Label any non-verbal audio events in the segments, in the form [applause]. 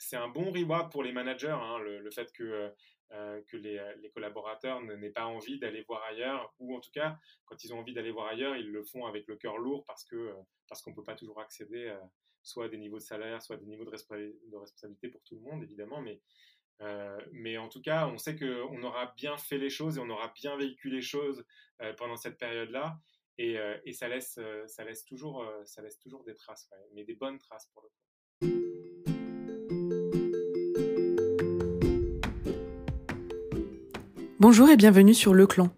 c'est un bon reward pour les managers, hein, le, fait que, que les, les, collaborateurs n'aient pas envie d'aller voir ailleurs, ou en tout cas, quand ils ont envie d'aller voir ailleurs, ils le font avec le cœur lourd parce que parce qu'on ne peut pas toujours accéder soit à des niveaux de salaire, soit à des niveaux de, responsabilité pour tout le monde, évidemment, mais euh, en tout cas, on sait qu'on aura bien fait les choses et on aura bien vécu les choses euh, pendant cette période-là. Et, euh, ça laisse toujours des traces, mais des bonnes traces pour le coup. Bonjour et bienvenue sur Le Clan,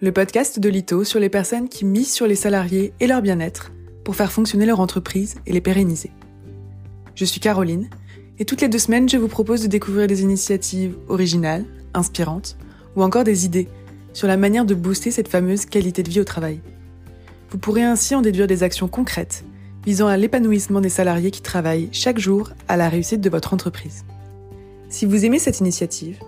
le podcast de Lito sur les personnes qui misent sur les salariés et leur bien-être pour faire fonctionner leur entreprise et les pérenniser. Je suis Caroline et toutes les deux semaines, je vous propose de découvrir des initiatives originales, inspirantes, ou encore des idées sur la manière de booster cette fameuse qualité de vie au travail. Vous pourrez ainsi en déduire des actions concrètes visant à l'épanouissement des salariés qui travaillent chaque jour à la réussite de votre entreprise. Si vous aimez cette initiative,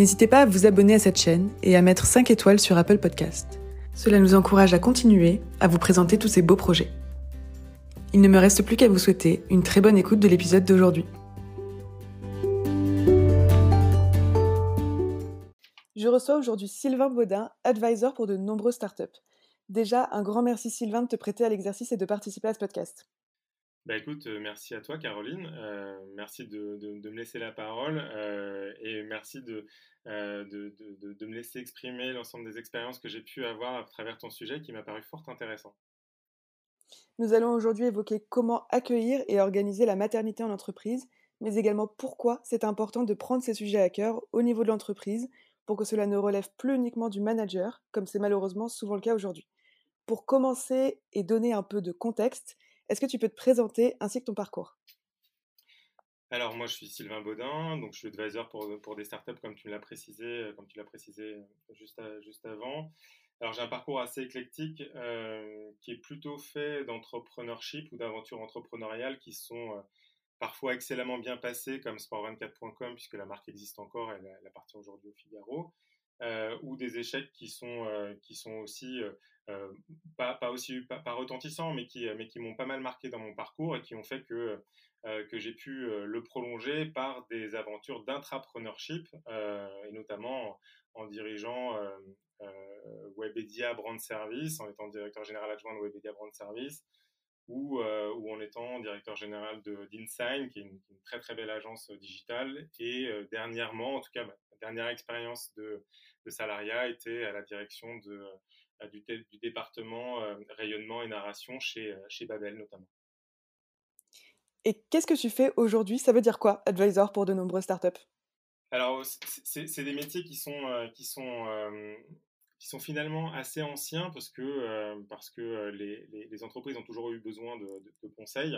n'hésitez pas à vous abonner à cette chaîne et à mettre 5 étoiles sur Apple Podcast. Cela nous encourage à continuer à vous présenter tous ces beaux projets. Il ne me reste plus qu'à vous souhaiter une très bonne écoute de l'épisode d'aujourd'hui. Je reçois aujourd'hui Sylvain Baudin, advisor pour de nombreuses startups. Déjà, un grand merci Sylvain de te prêter à l'exercice et de participer à ce podcast. Bah écoute, euh, merci à toi Caroline, euh, merci de, me laisser la parole euh, et merci de, de, me laisser exprimer l'ensemble des expériences que j'ai pu avoir à travers ton sujet qui m'a paru fort intéressant. Nous allons aujourd'hui évoquer comment accueillir et organiser la maternité en entreprise, mais également pourquoi c'est important de prendre ces sujets à cœur au niveau de l'entreprise pour que cela ne relève plus uniquement du manager, comme c'est malheureusement souvent le cas aujourd'hui. Pour commencer et donner un peu de contexte, est-ce que tu peux te présenter ainsi que ton parcours? Alors moi je suis Sylvain Baudin, donc je suis advisor pour, pour des startups comme tu l'as précisé, comme tu l'as précisé juste, juste avant. Alors j'ai un parcours assez éclectique euh, qui est plutôt fait d'entrepreneurship ou d'aventures entrepreneuriales qui sont euh, parfois excellemment bien passé comme sport24.com, puisque la marque existe encore, elle, elle appartient aujourd'hui au Figaro, euh, ou des échecs qui sont, euh, qui sont aussi, euh, pas, aussi pas, retentissants, mais qui, mais qui m'ont pas mal marqué dans mon parcours et qui ont fait que, que j'ai pu le prolonger par des aventures d'intrapreneurship, et notamment en, dirigeant Webedia Brand Service, en étant directeur général adjoint de Webedia Brand Service, ou, euh, ou en étant directeur général d'InSign, qui est une, très très belle agence euh, digitale. Et euh, dernièrement, en tout cas, ma dernière expérience de, de, salariat était à la direction de, du, du, département rayonnement et narration chez, chez Babel notamment. Et qu'est-ce que tu fais aujourd'hui? Ça veut dire quoi, advisor pour de nombreuses startups? Alors, c'est des métiers qui sont, qui sont qui sont finalement assez anciens parce que, euh, parce que euh, les, les, entreprises ont toujours eu besoin de, de, conseils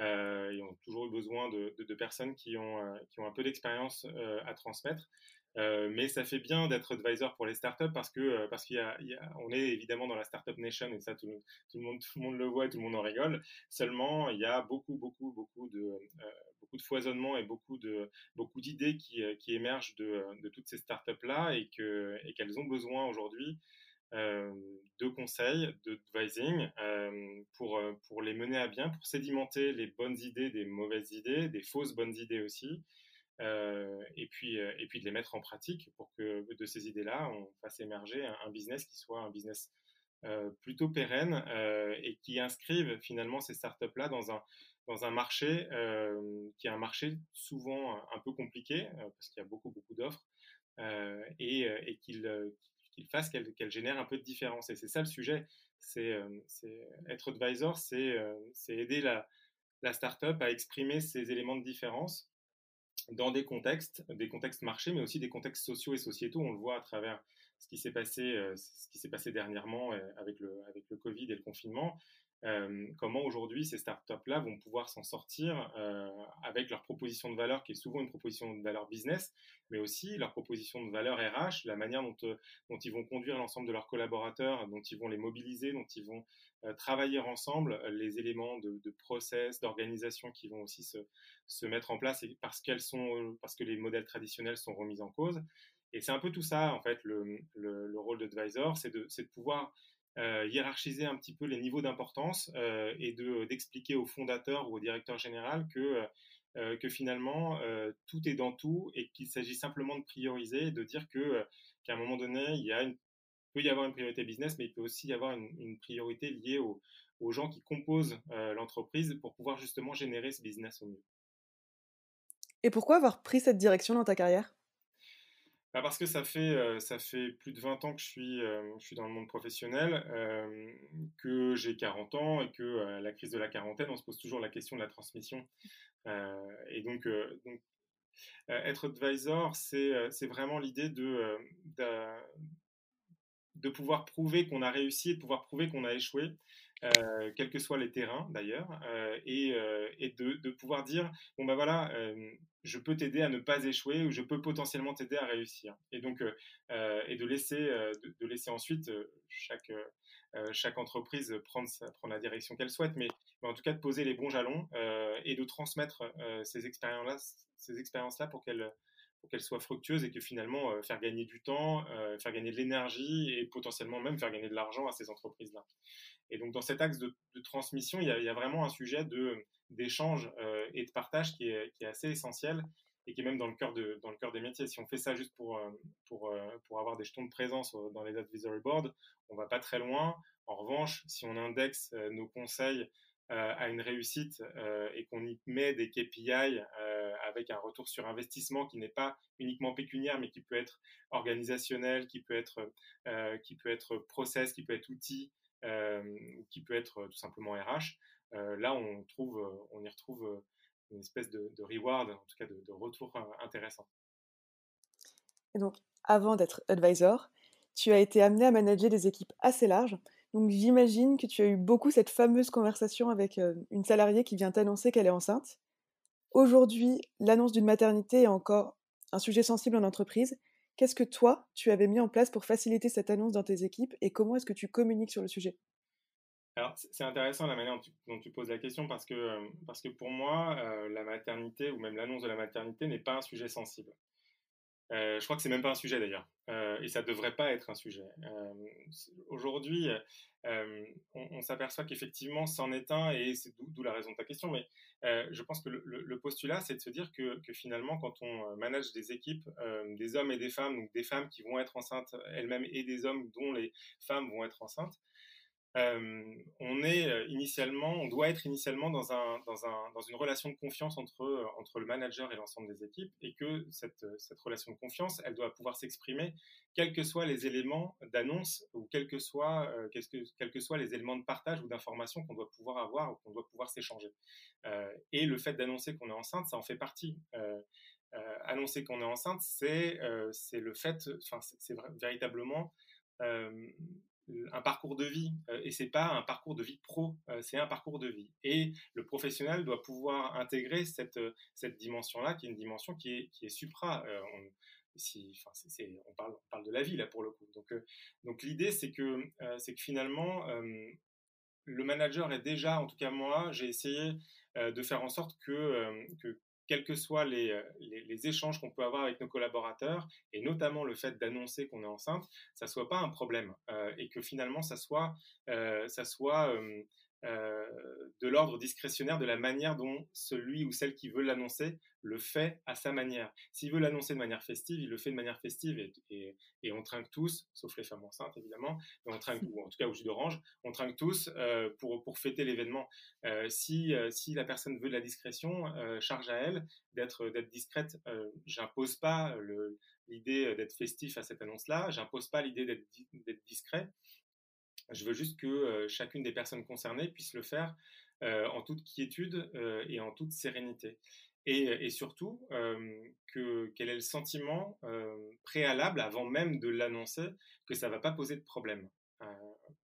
euh, et ont toujours eu besoin de, de personnes qui ont, qui ont un peu d'expérience à transmettre. Euh, mais ça fait bien d'être advisor pour les startups parce que euh, parce qu'il y, a, on est évidemment dans la startup nation et ça tout, le monde tout le monde le voit et tout le monde en rigole. Seulement il y a beaucoup beaucoup beaucoup de euh, beaucoup de foisonnement et beaucoup de beaucoup d'idées qui, qui émergent de, de, toutes ces startups là et que et qu'elles ont besoin aujourd'hui de conseils, de advising pour, pour les mener à bien, pour sédimenter les bonnes idées des mauvaises idées, des fausses bonnes idées aussi, euh, et, puis, euh, et puis de les mettre en pratique pour que de ces idées-là, on fasse émerger un, business qui soit un business euh, plutôt pérenne et qui inscrive finalement ces startups-là dans un, dans un marché qui est un marché souvent un, peu compliqué parce qu'il y a beaucoup, beaucoup d'offres et, et qu'il qu'il fasse qu'elle génère un peu de différence. Et c'est ça le sujet. C'est être advisor, c'est aider la, la startup à exprimer ces éléments de différence dans des contextes, des contextes marchés, mais aussi des contextes sociaux et sociétaux. On le voit à travers ce qui s'est passé, euh, ce qui s'est passé dernièrement euh, avec le, avec le Covid et le confinement. Euh, comment aujourd'hui ces startups-là vont pouvoir s'en sortir avec leur proposition de valeur, qui est souvent une proposition de valeur business, mais aussi leur proposition de valeur RH, la manière dont ils vont conduire l'ensemble de leurs collaborateurs, dont ils vont les mobiliser, dont ils vont travailler ensemble, les éléments de, de process, d'organisation qui vont aussi se, se, mettre en place parce, qu'elles sont, parce que les modèles traditionnels sont remis en cause. Et c'est un peu tout ça, en fait, le, le, le rôle d'advisor, c'est de, de pouvoir euh, hiérarchiser un petit peu les niveaux d'importance euh, et de, d'expliquer au fondateur ou au directeur général que que finalement tout est dans tout et qu'il s'agit simplement de prioriser et de dire que qu'à un moment donné, il y a une, peut y avoir une priorité business, mais il peut aussi y avoir une, priorité liée aux, aux, gens qui composent l'entreprise pour pouvoir justement générer ce business au mieux. Et pourquoi avoir pris cette direction dans ta carrière? Bah, parce que ça fait, euh, ça fait plus de 20 ans que je suis, euh, je suis dans le monde professionnel, euh, que j'ai 40 ans et que la crise de la quarantaine, on se pose toujours la question de la transmission. et donc, donc être advisor, c'est vraiment l'idée de, de, de, pouvoir prouver qu'on a réussi de pouvoir prouver qu'on a échoué. quels que soient les terrains d'ailleurs, et, et de, de, pouvoir dire bon ben voilà, je peux t'aider à ne pas échouer ou je peux potentiellement t'aider à réussir. Et donc, euh, euh, et de laisser, euh, de, laisser ensuite chaque, chaque entreprise prendre, prendre la direction qu'elle souhaite, mais, en tout cas de poser les bons jalons et de transmettre ces expériences-là ces expériences -là pour qu'elles pour qu'elles soient fructueuses et que finalement faire gagner du temps, faire gagner de l'énergie et potentiellement même faire gagner de l'argent à ces entreprises-là. Et donc dans cet axe de, transmission, il y, a, vraiment un sujet d'échange euh, et de partage qui est, assez essentiel et qui est même dans le cœur des métiers. Si on fait ça juste pour, euh, euh, avoir des jetons de présence dans les advisory boards, on va pas très loin. En revanche, si on indexe nos conseils à une réussite et qu'on y met des KPI avec un retour sur investissement qui n'est pas uniquement pécuniaire, mais qui peut être organisationnel, qui peut être, qui peut être process, qui peut être outil, euh, qui peut être tout simplement RH. Euh, là, on, y retrouve une espèce de, reward, en tout cas de, retour intéressant. Et donc, avant d'être advisor, tu as été amené à manager des équipes assez larges. Donc, j'imagine que tu as eu beaucoup cette fameuse conversation avec une salariée qui vient t'annoncer qu'elle est enceinte. Aujourd'hui, l'annonce d'une maternité est encore un sujet sensible en entreprise. Qu'est-ce que toi, tu avais mis en place pour faciliter cette annonce dans tes équipes et comment est-ce que tu communiques sur le sujet? Alors, c'est intéressant la manière dont tu, poses la question parce que, euh, parce que pour moi, euh, la maternité ou même l'annonce de la maternité n'est pas un sujet sensible. Euh, je crois que c'est même pas un sujet d'ailleurs, et ça devrait pas être un sujet. Aujourd'hui, on, s'aperçoit qu'effectivement, c'en est un, et c'est d'où la raison de ta question. Mais je pense que le, postulat, c'est de se dire que, que, finalement, quand on manage des équipes, des hommes et des femmes, donc des femmes qui vont être enceintes elles-mêmes et des hommes dont les femmes vont être enceintes, euh, on est euh, initialement, on doit être initialement dans, un, dans, un, dans une relation de confiance entre, euh, entre le manager et l'ensemble des équipes, et que cette, relation de confiance, elle doit pouvoir s'exprimer, quels que soient les éléments d'annonce ou quels que, soient, les éléments de partage ou d'information qu'on doit pouvoir avoir ou qu'on doit pouvoir s'échanger. et le fait d'annoncer qu'on est enceinte, ça en fait partie. annoncer qu'on est enceinte, c'est c'est le fait, enfin, c'est véritablement un parcours de vie euh, et c'est pas un parcours de vie pro, euh, c'est un parcours de vie. Et le professionnel doit pouvoir intégrer cette, euh, cette dimension-là, qui est une dimension qui est, qui est supra. on, parle, parle de la vie là pour le coup. Donc, donc l'idée c'est que, c'est que finalement le manager est déjà, en tout cas moi, j'ai essayé de faire en sorte que quels que soient euh, les, échanges qu'on peut avoir avec nos collaborateurs, et notamment le fait d'annoncer qu'on est enceinte, ça soit pas un problème euh, et que finalement ça soit, ça soit euh, de l'ordre discrétionnaire de la manière dont celui ou celle qui veut l'annoncer le fait à sa manière. S'il veut l'annoncer de manière festive, il le fait de manière festive et, on trinque tous, sauf les femmes enceintes évidemment, on trinque, ou en tout cas au jus d'orange, on trinque tous euh, pour, pour fêter l'événement. Euh, si, si la personne veut de la discrétion, charge à elle d'être discrète. J'impose pas l'idée d'être festif à cette annonce-là, j'impose pas l'idée d'être discret. Je veux juste que euh, chacune des personnes concernées puisse le faire euh, en toute quiétude euh, et en toute sérénité. Et, surtout, que, quel est le sentiment préalable, avant même de l'annoncer, que ça ne va pas poser de problème.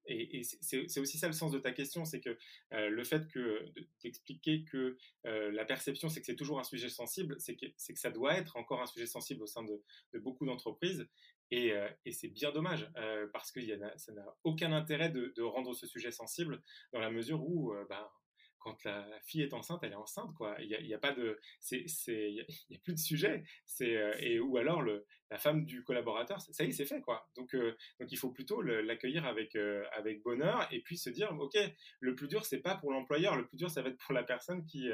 et, c'est aussi ça le sens de ta question, c'est que le fait que d'expliquer que la perception, c'est que c'est toujours un sujet sensible, c'est que, ça doit être encore un sujet sensible au sein de beaucoup d'entreprises, euh, et, c'est bien dommage, euh, parce que ça n'a aucun intérêt de, rendre ce sujet sensible, dans la mesure où euh, bah, quand la, fille est enceinte, elle est enceinte, quoi. Il n'y a, pas de, [laughs] il a plus de sujet. Et ou alors la femme du collaborateur, ça y est, c'est fait, quoi. Donc, il faut plutôt l'accueillir avec bonheur et puis se dire, ok, le plus dur c'est pas pour l'employeur, le plus dur ça va être pour la personne qui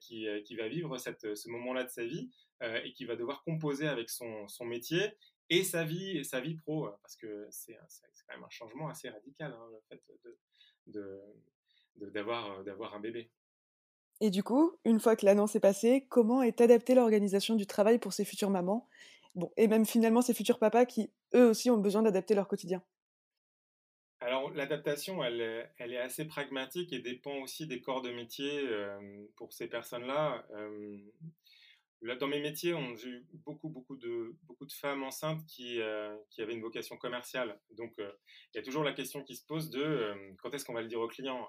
qui, va vivre ce moment-là de sa vie et qui va devoir composer avec son métier et sa vie, sa vie pro, parce que c'est quand même un changement assez radical, hein, le fait de, d'avoir, d'avoir un bébé. Et du coup, une fois que l'annonce est passée, comment est adaptée l'organisation du travail pour ces futures mamans? Bon, Et même finalement ces futurs papas qui, eux aussi, ont besoin d'adapter leur quotidien. Alors l'adaptation, elle, elle, est assez pragmatique et dépend aussi des corps de métier pour ces personnes-là dans mes métiers, j'ai eu beaucoup, beaucoup de, beaucoup de femmes enceintes qui, euh, avaient une vocation commerciale. Donc, euh, il y a toujours la question qui se pose de euh, quand est-ce qu'on va le dire au client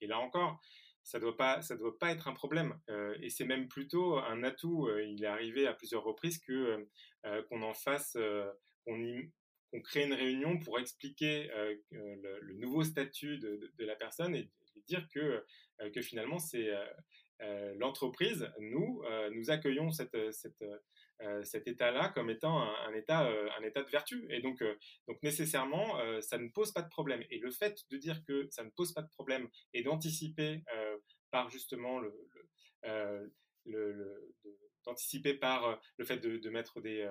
Et là encore, ça ne doit, pas, ça doit pas être un problème. et c'est même plutôt un atout. il est arrivé à plusieurs reprises qu'on en fasse, qu'on, crée une réunion pour expliquer le, nouveau statut de, la personne et dire que, finalement, c'est l'entreprise, nous, euh, nous accueillons euh, cet état-là comme étant un, état, de vertu. Et donc, nécessairement, ça ne pose pas de problème. Et le fait de dire que ça ne pose pas de problème et d'anticiper par justement le, le, d'anticiper par le fait de, mettre des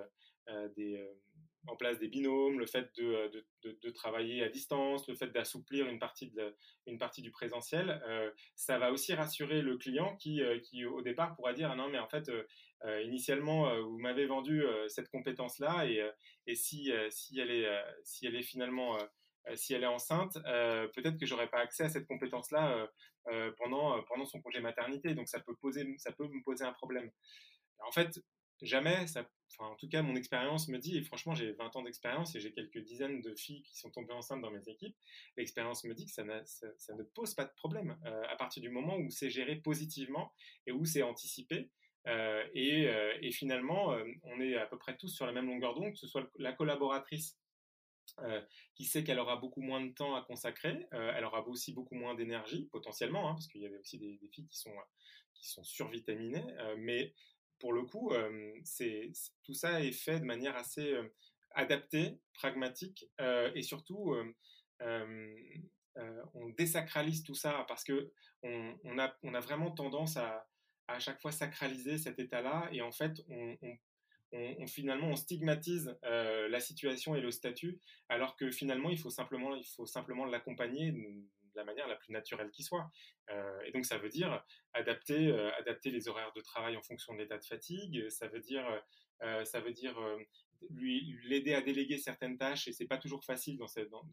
en place des binômes, le fait de, de, de, travailler à distance, le fait d'assouplir une, partie une partie du présentiel, euh, ça va aussi rassurer le client qui, euh, qui au départ pourra dire ah non mais en fait euh, initialement vous m'avez vendu cette compétence là et, et si, si, elle est, si elle est finalement si elle est enceinte, peut-être que j'aurais pas accès à cette compétence là pendant, pendant son congé maternité donc ça peut poser ça peut me poser un problème. En fait, jamais, ça, enfin, en tout cas, mon expérience me dit, et franchement, j'ai 20 ans d'expérience et j'ai quelques dizaines de filles qui sont tombées enceintes dans mes équipes, l'expérience me dit que ça, ne pose pas de problème euh, à partir du moment où c'est géré positivement et où c'est anticipé. Euh, et, euh, et, finalement, on est à peu près tous sur la même longueur d'onde, que ce soit la collaboratrice qui sait qu'elle aura beaucoup moins de temps à consacrer, elle aura aussi beaucoup moins d'énergie potentiellement, hein, parce qu'il y avait aussi des, des, filles qui sont, qui sont survitaminées, mais pour le coup, c'est, tout ça est fait de manière assez adaptée, pragmatique, et surtout, on désacralise tout ça parce que on, a, vraiment tendance à, à chaque fois sacraliser cet état-là, et en fait, on, finalement on stigmatise la situation et le statut, alors que finalement il faut simplement l'accompagner la manière la plus naturelle qui soit. Euh, et donc ça veut dire adapter, euh, adapter les horaires de travail en fonction de l'état de fatigue, ça veut dire, euh, ça veut dire lui l'aider à déléguer certaines tâches et c'est pas toujours facile dans cette, dans,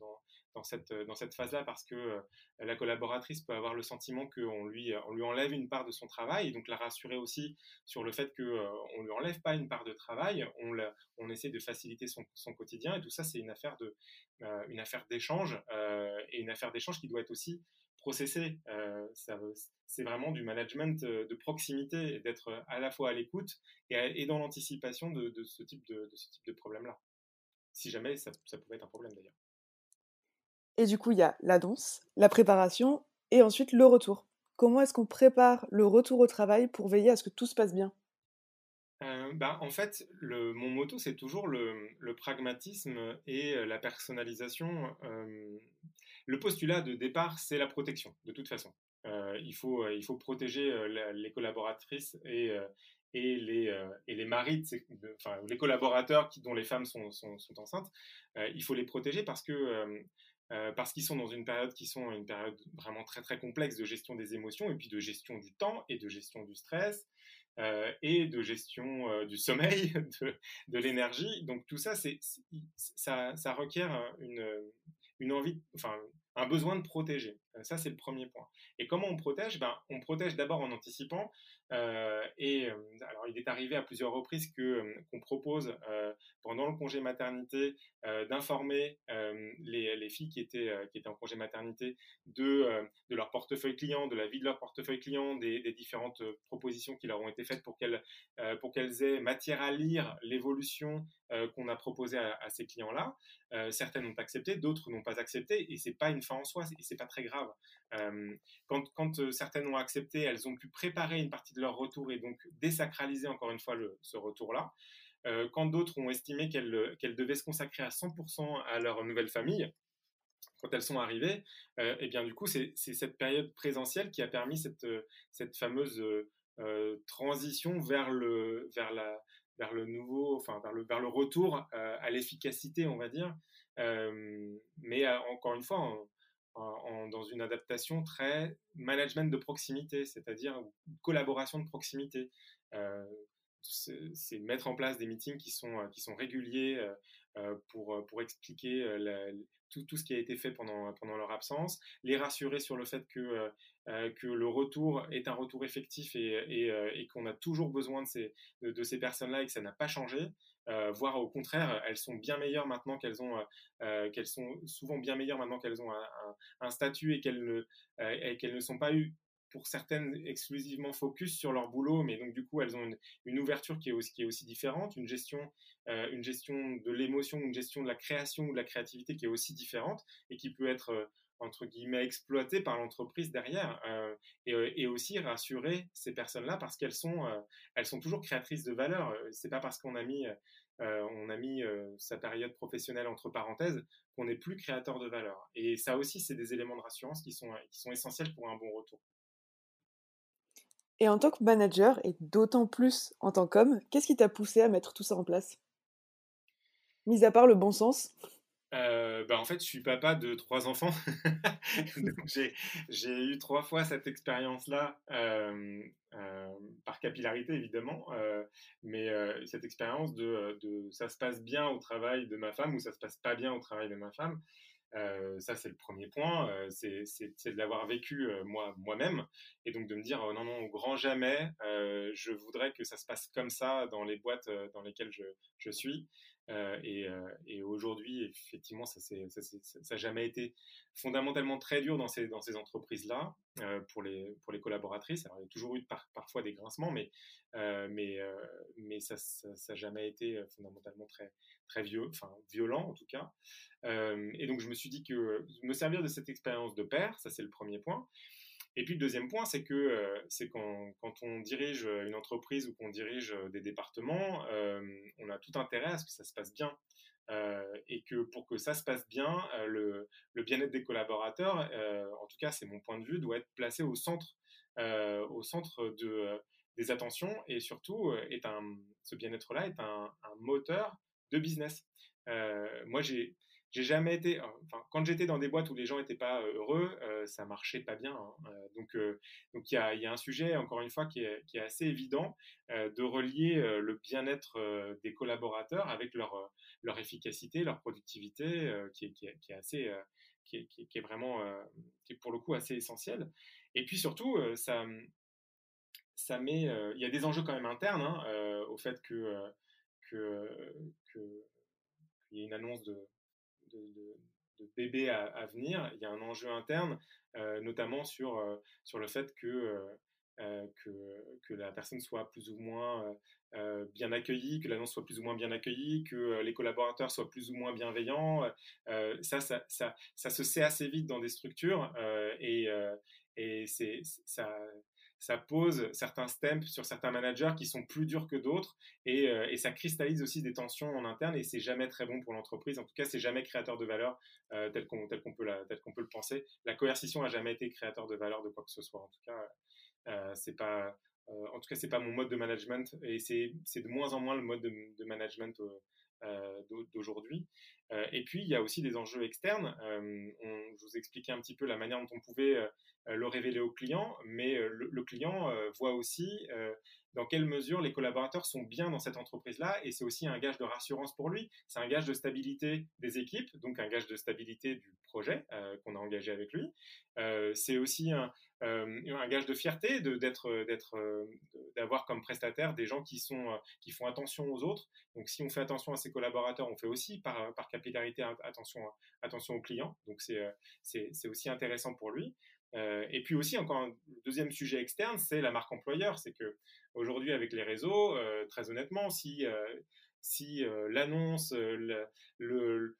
dans, cette, dans cette phase-là parce que la collaboratrice peut avoir le sentiment qu'on lui, on lui enlève une part de son travail et donc la rassurer aussi sur le fait qu'on ne lui enlève pas une part de travail, on, on essaie de faciliter son, son, quotidien et tout ça c'est une affaire de une affaire d'échange et une affaire d'échange qui doit être aussi processée. c'est vraiment du management de proximité, d'être à la fois à l'écoute et, dans l'anticipation de, ce type de, ce type de problème-là. Si jamais ça, ça pouvait être un problème d'ailleurs. Et du coup, il y a la danse, la préparation et ensuite le retour. Comment est-ce qu'on prépare le retour au travail pour veiller à ce que tout se passe bien? Bah, en fait, le, mon motto, c'est toujours le, le, pragmatisme et la personnalisation. Le postulat de départ, c'est la protection, de toute façon. il, faut, il faut protéger les collaboratrices et, et, les, et les maris, enfin, les collaborateurs dont les femmes sont, sont, enceintes. il faut les protéger parce que euh, parce qu'ils sont dans une période qui sont une période vraiment très très complexe de gestion des émotions et puis de gestion du temps et de gestion du stress euh, et de gestion euh, du sommeil, [laughs] de, de l'énergie. Donc tout ça, c'est, ça, ça requiert une, une envie, enfin un besoin de protéger. Ça, c'est le premier point. Et comment on protège? Ben, On protège d'abord en anticipant. et alors, il est arrivé à plusieurs reprises que, qu'on propose pendant le congé maternité d'informer les, les, filles qui étaient, qui étaient en congé maternité de, de leur portefeuille client, de la vie de leur portefeuille client, des, des différentes propositions qui leur ont été faites pour qu'elles pour qu'elles aient matière à lire l'évolution qu'on a proposée à, ces clients-là. certaines ont accepté, d'autres n'ont pas accepté, et c'est pas une en soi, et c'est pas très grave. quand, quand certaines ont accepté, elles ont pu préparer une partie de leur retour et donc désacraliser encore une fois ce retour-là. quand d'autres ont estimé qu'elles devaient se consacrer à 100% à leur nouvelle famille, quand elles sont arrivées, euh, et bien du coup, c'est cette période présentielle qui a permis cette, euh, fameuse euh, transition vers le, nouveau, enfin vers le retour à l'efficacité, on va dire. mais encore une fois, dans une adaptation très management de proximité, c'est-à-dire collaboration de proximité. c'est mettre en place des meetings qui sont, sont réguliers pour, pour expliquer tout, ce qui a été fait pendant, leur absence, les rassurer sur le fait que, euh, euh, le retour est un retour effectif et, euh, qu'on a toujours besoin de, ces personnes-là et que ça n'a pas changé. Voire au contraire, elles sont bien meilleures maintenant qu'elles ont, qu'elles sont souvent bien meilleures maintenant qu'elles ont un, statut et qu'elles ne, sont pas eues pour certaines exclusivement focus sur leur boulot, mais donc du coup elles ont une, ouverture qui est, aussi, différente, une gestion, euh, une gestion de l'émotion, une gestion de la création ou de la créativité qui est aussi différente et qui peut être euh, entre guillemets exploitée par l'entreprise derrière euh, et, aussi rassurer ces personnes-là parce qu'elles sont, elles sont toujours créatrices de valeur. C'est pas parce qu'on a mis on a mis sa période professionnelle entre parenthèses qu'on n'est plus créateur de valeur. Et ça aussi, c'est des éléments de rassurance qui sont, qui sont essentiels pour un bon retour. Et en tant que manager, et d'autant plus en tant qu'homme, qu'est-ce qui t'a poussé à mettre tout ça en place? Mis à part le bon sens? Euh, bah en fait, je suis papa de trois enfants. [laughs] j'ai eu trois fois cette expérience-là, euh, euh, par capillarité évidemment, mais cette expérience de, de, ça se passe bien au travail de ma femme ou ça se passe pas bien au travail de ma femme. Euh, ça, c'est le premier point. Euh, c'est de l'avoir vécu euh, moi moi-même et donc de me dire non non au grand jamais, je voudrais que ça se passe comme ça dans les boîtes dans lesquelles je, je suis. Et, et aujourd'hui, effectivement, ça n'a jamais été fondamentalement très dur dans ces, entreprises-là pour, les, pour les collaboratrices. Alors, il y a toujours eu parfois des grincements, mais, ça n'a jamais été fondamentalement très, violent en tout cas. et donc, je me suis dit que me servir de cette expérience de père, ça c'est le premier point. Et puis le deuxième point, c'est que c'est quand, quand, on dirige une entreprise ou qu'on dirige des départements, on a tout intérêt à ce que ça se passe bien. et que pour que ça se passe bien, le, le bien-être des collaborateurs, en tout cas c'est mon point de vue, doit être placé au centre, au centre de, des attentions et surtout est un, ce bien-être-là est un, un, moteur de business. moi j'ai j'ai jamais été, enfin, quand j'étais dans des boîtes où les gens n'étaient pas heureux, ça marchait pas bien. Hein. donc, donc il y a, un sujet, encore une fois, qui est, assez évident de relier le bien-être des collaborateurs avec leur, leur efficacité, leur productivité, qui, est, qui, est, assez, qui, est, vraiment, qui est pour le coup assez essentiel. Et puis surtout, ça, ça met, il y a des enjeux quand même internes hein, au fait que, que, que il y ait une annonce de de, bébés à, venir, il y a un enjeu interne, euh, notamment sur, euh, sur le fait que, euh, que, que, la personne soit plus ou moins bien accueillie, que l'annonce soit plus ou moins bien accueillie, que les collaborateurs soient plus ou moins bienveillants. ça, ça, ça, ça, se sait assez vite dans des structures et, et c'est, ça, ça pose certains stamps sur certains managers qui sont plus durs que d'autres euh, et, ça cristallise aussi des tensions en interne et c'est jamais très bon pour l'entreprise. En tout cas, c'est jamais créateur de valeur euh, tel qu'on peut le penser. La coercition a jamais été créateur de valeur de quoi que ce soit. En tout cas, euh, c'est pas en tout cas c'est pas mon mode de management et c'est de moins en moins le mode de, de management d'aujourd'hui. et puis il y a aussi des enjeux externes. On, je vous expliquais un petit peu la manière dont on pouvait euh, le révéler au client, mais euh, le, client euh, voit aussi dans quelle mesure les collaborateurs sont bien dans cette entreprise-là, et c'est aussi un gage de rassurance pour lui, c'est un gage de stabilité des équipes, donc un gage de stabilité du projet qu'on a engagé avec lui. c'est aussi un, un, gage de fierté d'être, d'être, d'avoir comme prestataire des gens qui, sont, qui font attention aux autres. Donc si on fait attention à ses collaborateurs, on fait aussi par, par capillarité attention, attention aux clients, donc c'est, c'est, aussi intéressant pour lui. Euh, et puis aussi, encore un deuxième sujet externe, c'est la marque employeur. C'est que aujourd'hui avec les réseaux, très honnêtement, si, si l'annonce, le, le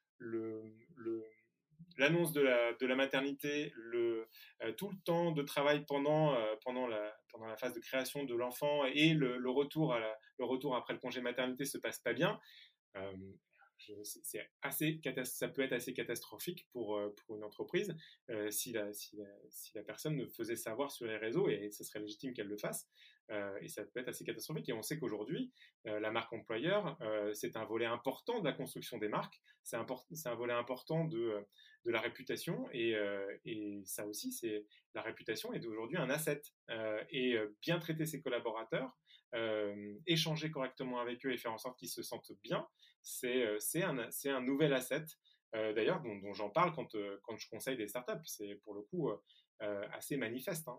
l'annonce de la, de la, maternité, le, tout le temps de travail pendant, pendant, la, pendant la phase de création de l'enfant et le, retour à la, le retour après le congé maternité se passe pas bien, c'est assez, ça peut être assez catastrophique pour, euh, pour une entreprise euh, si, la, si, la, personne ne faisait savoir sur les réseaux, et ce serait légitime qu'elle le fasse, euh, et ça peut être assez catastrophique. Et on sait qu'aujourd'hui, la marque employeur, c'est un volet important de la construction des marques, c'est un volet important de, la réputation, et, ça aussi, c'est la réputation est aujourd'hui un asset. et bien traiter ses collaborateurs, échanger correctement avec eux et faire en sorte qu'ils se sentent bien, c'est un, nouvel asset, d'ailleurs, dont, j'en parle quand, quand je conseille des startups. C'est pour le coup assez manifeste. Hein,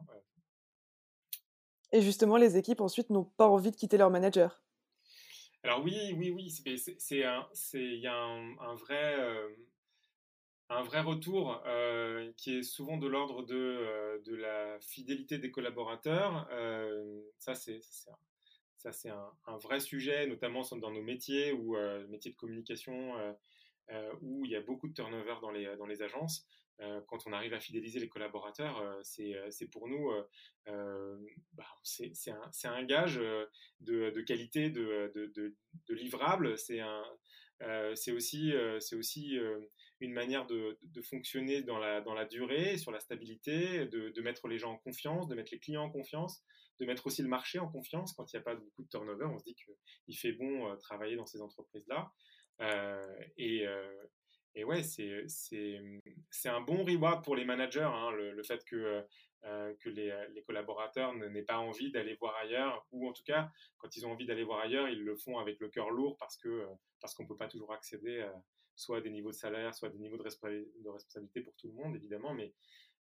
et justement, les équipes ensuite n'ont pas envie de quitter leur manager. Alors oui, oui, oui, c'est un, il y a un, vrai, un vrai retour qui est souvent de l'ordre de, de la fidélité des collaborateurs. ça, c'est ça, c'est un, vrai sujet, notamment dans nos métiers, ou euh, métiers de communication, euh, euh, où il y a beaucoup de turnover dans les, dans les agences. Quand on arrive à fidéliser les collaborateurs, c'est pour nous, bah, c'est un, gage de, qualité de, livrable. C'est aussi, une manière de, fonctionner dans la, durée, sur la stabilité, de, mettre les gens en confiance, de mettre les clients en confiance de mettre aussi le marché en confiance quand il n'y a pas beaucoup de turnover. On se dit qu'il fait bon euh, travailler dans ces entreprises-là. Euh, et, euh, et, ouais, c'est un bon reward pour les managers, hein, le, fait que, que les, les, collaborateurs n'aient pas envie d'aller voir ailleurs, ou en tout cas, quand ils ont envie d'aller voir ailleurs, ils le font avec le cœur lourd parce qu'on parce qu'on ne peut pas toujours accéder soit à des niveaux de salaire, soit à des niveaux de, responsabilité pour tout le monde, évidemment, mais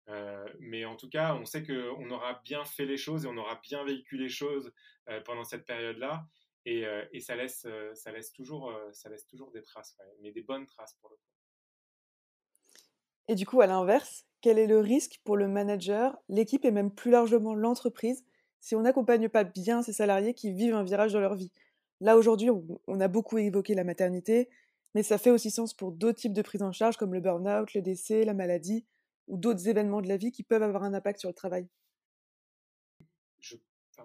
euh, mais en tout cas, on sait qu'on aura bien fait les choses et on aura bien vécu les choses euh, pendant cette période-là. Et, euh, et, ça, laisse, ça, laisse toujours, ça laisse toujours des traces, mais des bonnes traces pour le coup. Et du coup, à l'inverse, quel est le risque pour le manager, l'équipe et même plus largement l'entreprise si on n'accompagne pas bien ces salariés qui vivent un virage dans leur vie? Là, aujourd'hui, on, a beaucoup évoqué la maternité, mais ça fait aussi sens pour d'autres types de prise en charge comme le burn-out, le décès, la maladie ou d'autres événements de la vie qui peuvent avoir un impact sur le travail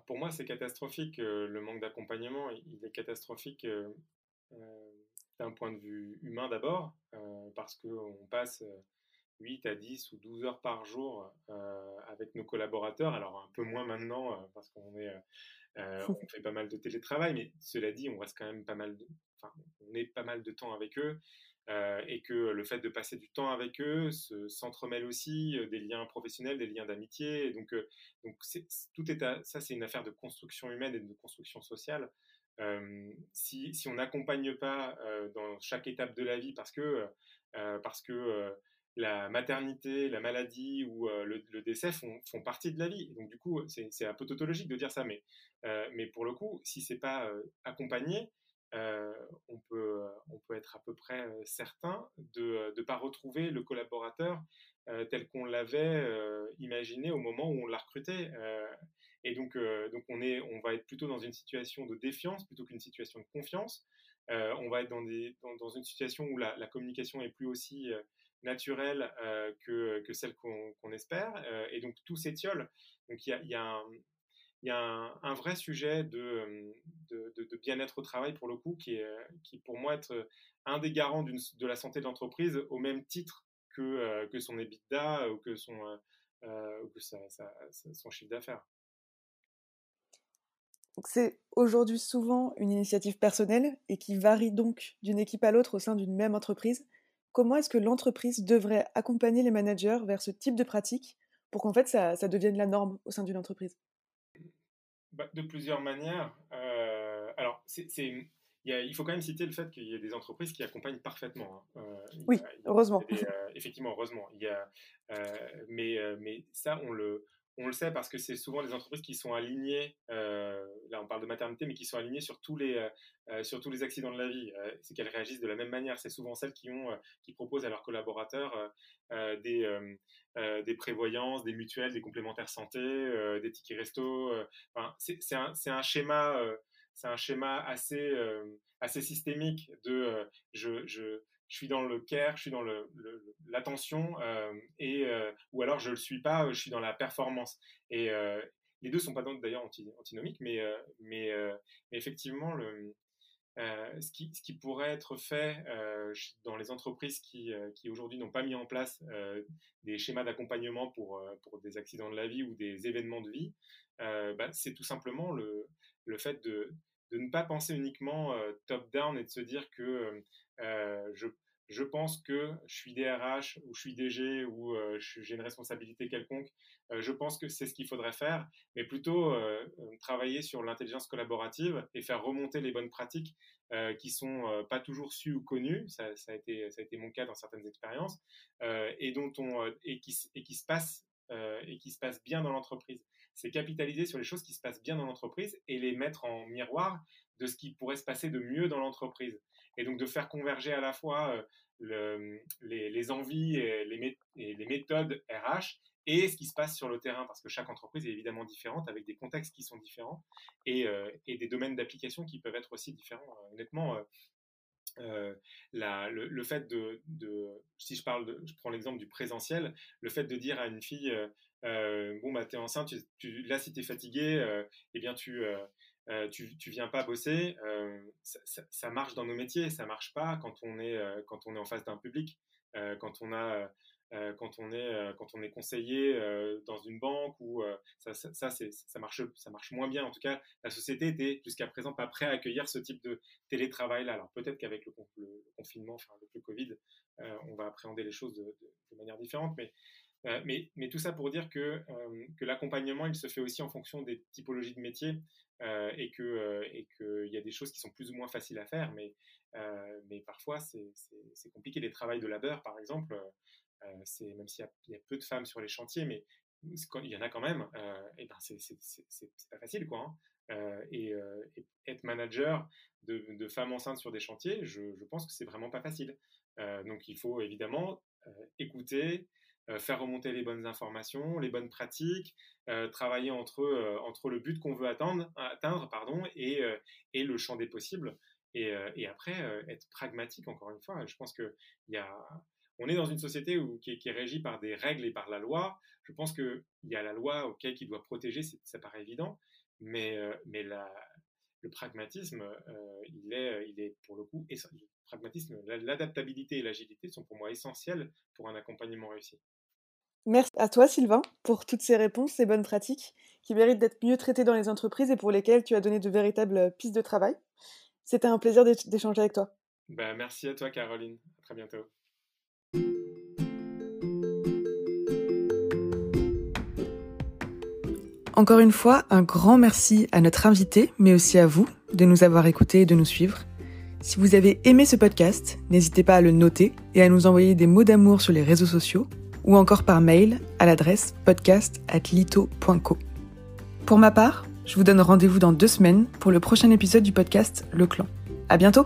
Pour moi, c'est catastrophique. Euh, le manque d'accompagnement, il est catastrophique euh, euh, d'un point de vue humain d'abord, parce qu'on passe 8 à 10 ou 12 heures par jour avec nos collaborateurs. Alors un peu moins maintenant, parce qu'on est... on fait pas mal de télétravail, mais cela dit, on reste quand même pas mal de, enfin, on est pas mal de temps avec eux. Euh, et que le fait de passer du temps avec eux s'entremêle aussi euh, des liens professionnels, des liens d'amitié. Donc, euh, donc tout est ça, c'est une affaire de construction humaine et de construction sociale. si, si, on n'accompagne pas dans chaque étape de la vie parce que, parce que la maternité, la maladie ou le, décès font, partie de la vie. Donc du coup, c'est un peu tautologique de dire ça, mais, mais pour le coup, si c'est pas accompagné, euh, on, peut, euh, on peut être à peu près euh, certain de ne pas retrouver le collaborateur tel qu'on l'avait imaginé au moment où on l'a recruté. et donc, donc on, est, on va être plutôt dans une situation de défiance plutôt qu'une situation de confiance. on va être dans, des, dans, une situation où la, communication est plus aussi naturelle que, que, celle qu'on espère. et donc tout s'étiole. Donc il y a, un, vrai sujet de, de, bien-être au travail, pour le coup, qui, est, pour moi, être un des garants de la santé de l'entreprise au même titre que, euh, son EBITDA ou euh, que son chiffre d'affaires. C'est aujourd'hui souvent une initiative personnelle et qui varie donc d'une équipe à l'autre au sein d'une même entreprise. Comment est-ce que l'entreprise devrait accompagner les managers vers ce type de pratique pour qu'en fait ça, ça devienne la norme au sein d'une entreprise? Bah, de plusieurs manières. Euh, alors, c'est, il, faut quand même citer le fait qu'il y a des entreprises qui accompagnent parfaitement. Hein. Euh, oui, heureusement. Euh, effectivement, heureusement. Il y a, mais, mais ça, on le, on le sait parce que c'est souvent les entreprises qui sont alignées, euh, là on parle de maternité, mais qui sont alignées sur tous les, sur tous les accidents de la vie. c'est qu'elles réagissent de la même manière. C'est souvent celles qui, ont, qui proposent à leurs collaborateurs des, des prévoyances, des mutuelles, des complémentaires santé, des tickets resto. c'est un, un, schéma un schéma assez, assez systémique de je, je, je suis dans le care, je suis dans l'attention, euh, et euh, ou alors je le suis pas, je suis dans la performance. Et euh, les deux sont pas d'ailleurs antinomiques, mais, effectivement, ce, qui, pourrait être fait dans les entreprises qui, aujourd'hui n'ont pas mis en place des schémas d'accompagnement pour, des accidents de la vie ou des événements de vie, bah, c'est tout simplement le, le fait de, de ne pas penser uniquement top-down et de se dire que je, je, pense que je suis DRH ou je suis DG ou j'ai une responsabilité quelconque. Je pense que c'est ce qu'il faudrait faire, mais plutôt travailler sur l'intelligence collaborative et faire remonter les bonnes pratiques qui sont pas toujours sues ou connues. Ça, ça, a été, ça a été mon cas dans certaines expériences et dont on et qui, et qui se passe et qui se passe bien dans l'entreprise. C'est capitaliser sur les choses qui se passent bien dans l'entreprise et les mettre en miroir de ce qui pourrait se passer de mieux dans l'entreprise et donc de faire converger à la fois euh, les, envies et les, méthodes RH et ce qui se passe sur le terrain, parce que chaque entreprise est évidemment différente, avec des contextes qui sont différents et, euh, des domaines d'application qui peuvent être aussi différents. Euh, honnêtement, le, fait de, si je parle, de, je prends l'exemple du présentiel, le fait de dire à une fille, bon bah t'es enceinte, là si t'es fatigué, eh bien tu euh, tu, tu viens pas bosser, euh, ça, marche dans nos métiers, ça marche pas quand on est, euh, quand on est en face d'un public, quand on a quand, on est, quand on est conseiller dans une banque ou ça, ça, ça, marche, ça marche moins bien. En tout cas, la société était jusqu'à présent pas prête à accueillir ce type de télétravail-là. Alors peut-être qu'avec le, confinement, enfin avec le Covid, on va appréhender les choses de, manière différente, mais euh, mais, mais, tout ça pour dire que, euh, que l'accompagnement, il se fait aussi en fonction des typologies de métiers euh, et qu'il y a des choses qui sont plus ou moins faciles à faire, mais, mais parfois c'est compliqué. Les travails de labeur, par exemple, même s'il y, y, a peu de femmes sur les chantiers, mais il y en a quand même, et ben c'est pas facile, quoi. Hein. Et, être manager de, femmes enceintes sur des chantiers, je, pense que c'est vraiment pas facile. donc il faut évidemment écouter, faire remonter les bonnes informations, les bonnes pratiques, travailler entre, le but qu'on veut atteindre, pardon, et, le champ des possibles. Et, et après, être pragmatique, encore une fois. Je pense que y a, on est dans une société où, qui, est, régie par des règles et par la loi. Je pense qu'il y a la loi auquel qui doit protéger, ça paraît évident, mais, mais la, le pragmatisme, il, est, il est pour le coup, le pragmatisme, l'adaptabilité et l'agilité sont pour moi essentiels pour un accompagnement réussi. Merci à toi, Sylvain, pour toutes ces réponses, ces bonnes pratiques qui méritent d'être mieux traitées dans les entreprises et pour lesquelles tu as donné de véritables euh, pistes de travail. C'était un plaisir d'échanger avec toi. Ben, merci à toi, Caroline. À très bientôt. Encore une fois, un grand merci à notre invité, mais aussi à vous de nous avoir écoutés et de nous suivre. Si vous avez aimé ce podcast, n'hésitez pas à le noter et à nous envoyer des mots d'amour sur les réseaux sociaux ou encore par mail à l'adresse podcast@lito.co. Pour ma part, je vous donne rendez-vous dans deux semaines pour le prochain épisode du podcast Le Clan. À bientôt!